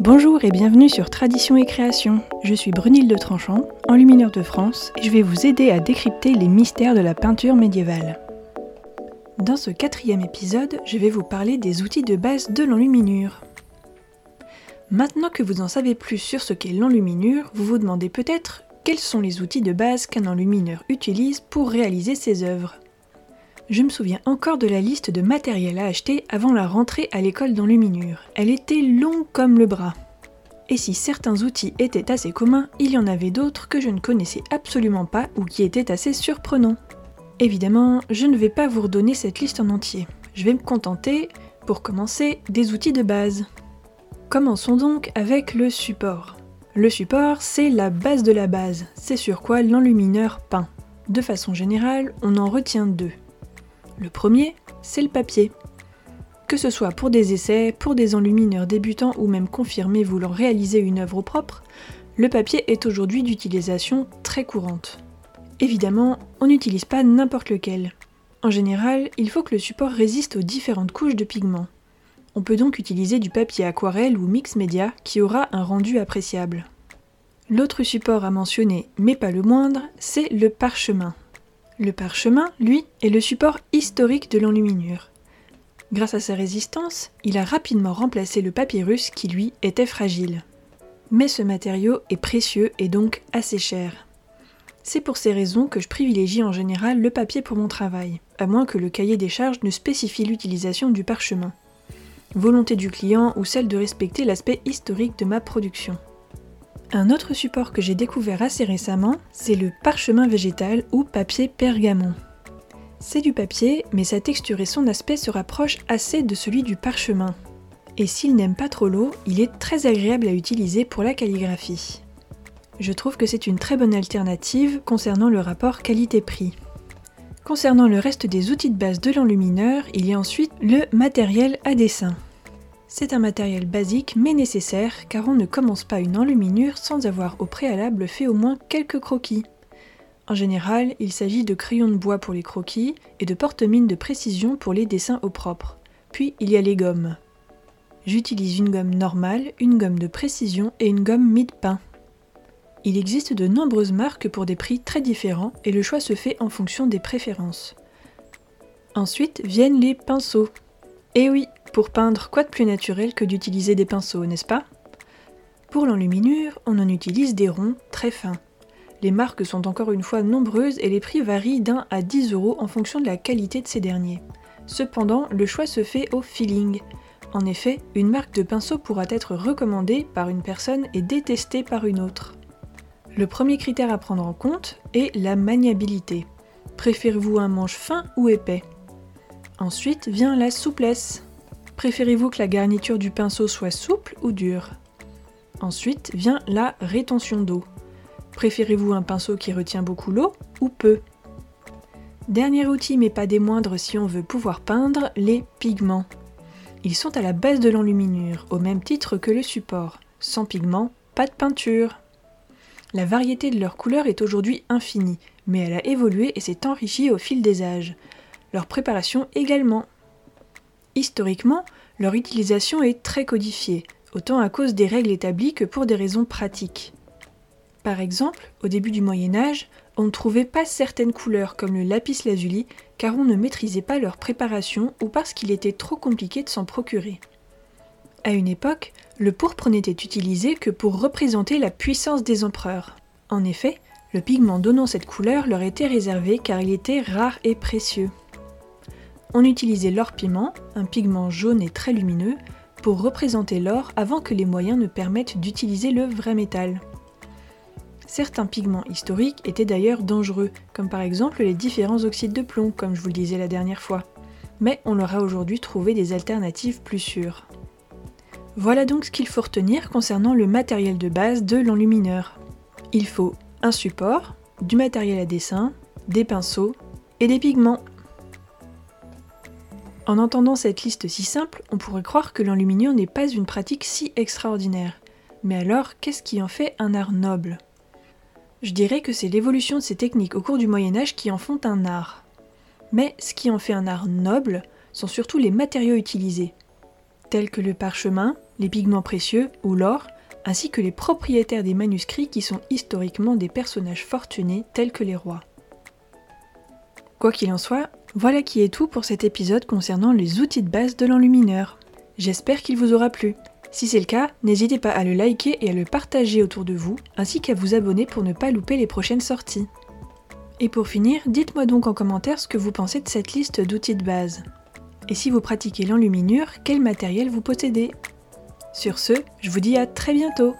Bonjour et bienvenue sur Tradition et Création. Je suis Brunilde de Tranchant, enlumineur de France, et je vais vous aider à décrypter les mystères de la peinture médiévale. Dans ce quatrième épisode, je vais vous parler des outils de base de l'enluminure. Maintenant que vous en savez plus sur ce qu'est l'enluminure, vous vous demandez peut-être quels sont les outils de base qu'un enlumineur utilise pour réaliser ses œuvres. Je me souviens encore de la liste de matériel à acheter avant la rentrée à l'école d'enluminure. Elle était longue comme le bras. Et si certains outils étaient assez communs, il y en avait d'autres que je ne connaissais absolument pas ou qui étaient assez surprenants. Évidemment, je ne vais pas vous redonner cette liste en entier. Je vais me contenter, pour commencer, des outils de base. Commençons donc avec le support. Le support, c'est la base de la base, c'est sur quoi l'enlumineur peint. De façon générale, on en retient deux. Le premier, c'est le papier. Que ce soit pour des essais, pour des enlumineurs débutants ou même confirmés voulant réaliser une œuvre propre, le papier est aujourd'hui d'utilisation très courante. Évidemment, on n'utilise pas n'importe lequel. En général, il faut que le support résiste aux différentes couches de pigments. On peut donc utiliser du papier aquarelle ou mix média qui aura un rendu appréciable. L'autre support à mentionner, mais pas le moindre, c'est le parchemin. Le parchemin, lui, est le support historique de l'enluminure. Grâce à sa résistance, il a rapidement remplacé le papyrus qui, lui, était fragile. Mais ce matériau est précieux et donc assez cher. C'est pour ces raisons que je privilégie en général le papier pour mon travail, à moins que le cahier des charges ne spécifie l'utilisation du parchemin. Volonté du client ou celle de respecter l'aspect historique de ma production. Un autre support que j'ai découvert assez récemment, c'est le parchemin végétal ou papier pergamon. C'est du papier, mais sa texture et son aspect se rapprochent assez de celui du parchemin. Et s'il n'aime pas trop l'eau, il est très agréable à utiliser pour la calligraphie. Je trouve que c'est une très bonne alternative concernant le rapport qualité-prix. Concernant le reste des outils de base de l'enlumineur, il y a ensuite le matériel à dessin. C'est un matériel basique mais nécessaire car on ne commence pas une enluminure sans avoir au préalable fait au moins quelques croquis. En général, il s'agit de crayons de bois pour les croquis et de porte-mines de précision pour les dessins au propre. Puis il y a les gommes. J'utilise une gomme normale, une gomme de précision et une gomme mid-pain. Il existe de nombreuses marques pour des prix très différents et le choix se fait en fonction des préférences. Ensuite viennent les pinceaux. Et oui, pour peindre, quoi de plus naturel que d'utiliser des pinceaux, n'est-ce pas? Pour l'enluminure, on en utilise des ronds très fins. Les marques sont encore une fois nombreuses et les prix varient d'un à 10 euros en fonction de la qualité de ces derniers. Cependant, le choix se fait au feeling. En effet, une marque de pinceau pourra être recommandée par une personne et détestée par une autre. Le premier critère à prendre en compte est la maniabilité. Préférez-vous un manche fin ou épais? Ensuite vient la souplesse. Préférez-vous que la garniture du pinceau soit souple ou dure? Ensuite vient la rétention d'eau. Préférez-vous un pinceau qui retient beaucoup l'eau ou peu? Dernier outil mais pas des moindres si on veut pouvoir peindre, les pigments. Ils sont à la base de l'enluminure, au même titre que le support. Sans pigments, pas de peinture. La variété de leurs couleurs est aujourd'hui infinie, mais elle a évolué et s'est enrichie au fil des âges. Leur préparation également. Historiquement, leur utilisation est très codifiée, autant à cause des règles établies que pour des raisons pratiques. Par exemple, au début du Moyen Âge, on ne trouvait pas certaines couleurs comme le lapis lazuli car on ne maîtrisait pas leur préparation ou parce qu'il était trop compliqué de s'en procurer. À une époque, le pourpre n'était utilisé que pour représenter la puissance des empereurs. En effet, le pigment donnant cette couleur leur était réservé car il était rare et précieux on utilisait l'or piment, un pigment jaune et très lumineux, pour représenter l'or avant que les moyens ne permettent d'utiliser le vrai métal. Certains pigments historiques étaient d'ailleurs dangereux, comme par exemple les différents oxydes de plomb, comme je vous le disais la dernière fois. Mais on leur a aujourd'hui trouvé des alternatives plus sûres. Voilà donc ce qu'il faut retenir concernant le matériel de base de l'enlumineur. Il faut un support, du matériel à dessin, des pinceaux et des pigments. En entendant cette liste si simple, on pourrait croire que l'enluminure n'est pas une pratique si extraordinaire. Mais alors, qu'est-ce qui en fait un art noble? Je dirais que c'est l'évolution de ces techniques au cours du Moyen Âge qui en font un art. Mais ce qui en fait un art noble sont surtout les matériaux utilisés, tels que le parchemin, les pigments précieux ou l'or, ainsi que les propriétaires des manuscrits qui sont historiquement des personnages fortunés tels que les rois. Quoi qu'il en soit, voilà qui est tout pour cet épisode concernant les outils de base de l'enlumineur. J'espère qu'il vous aura plu. Si c'est le cas, n'hésitez pas à le liker et à le partager autour de vous, ainsi qu'à vous abonner pour ne pas louper les prochaines sorties. Et pour finir, dites-moi donc en commentaire ce que vous pensez de cette liste d'outils de base. Et si vous pratiquez l'enluminure, quel matériel vous possédez? Sur ce, je vous dis à très bientôt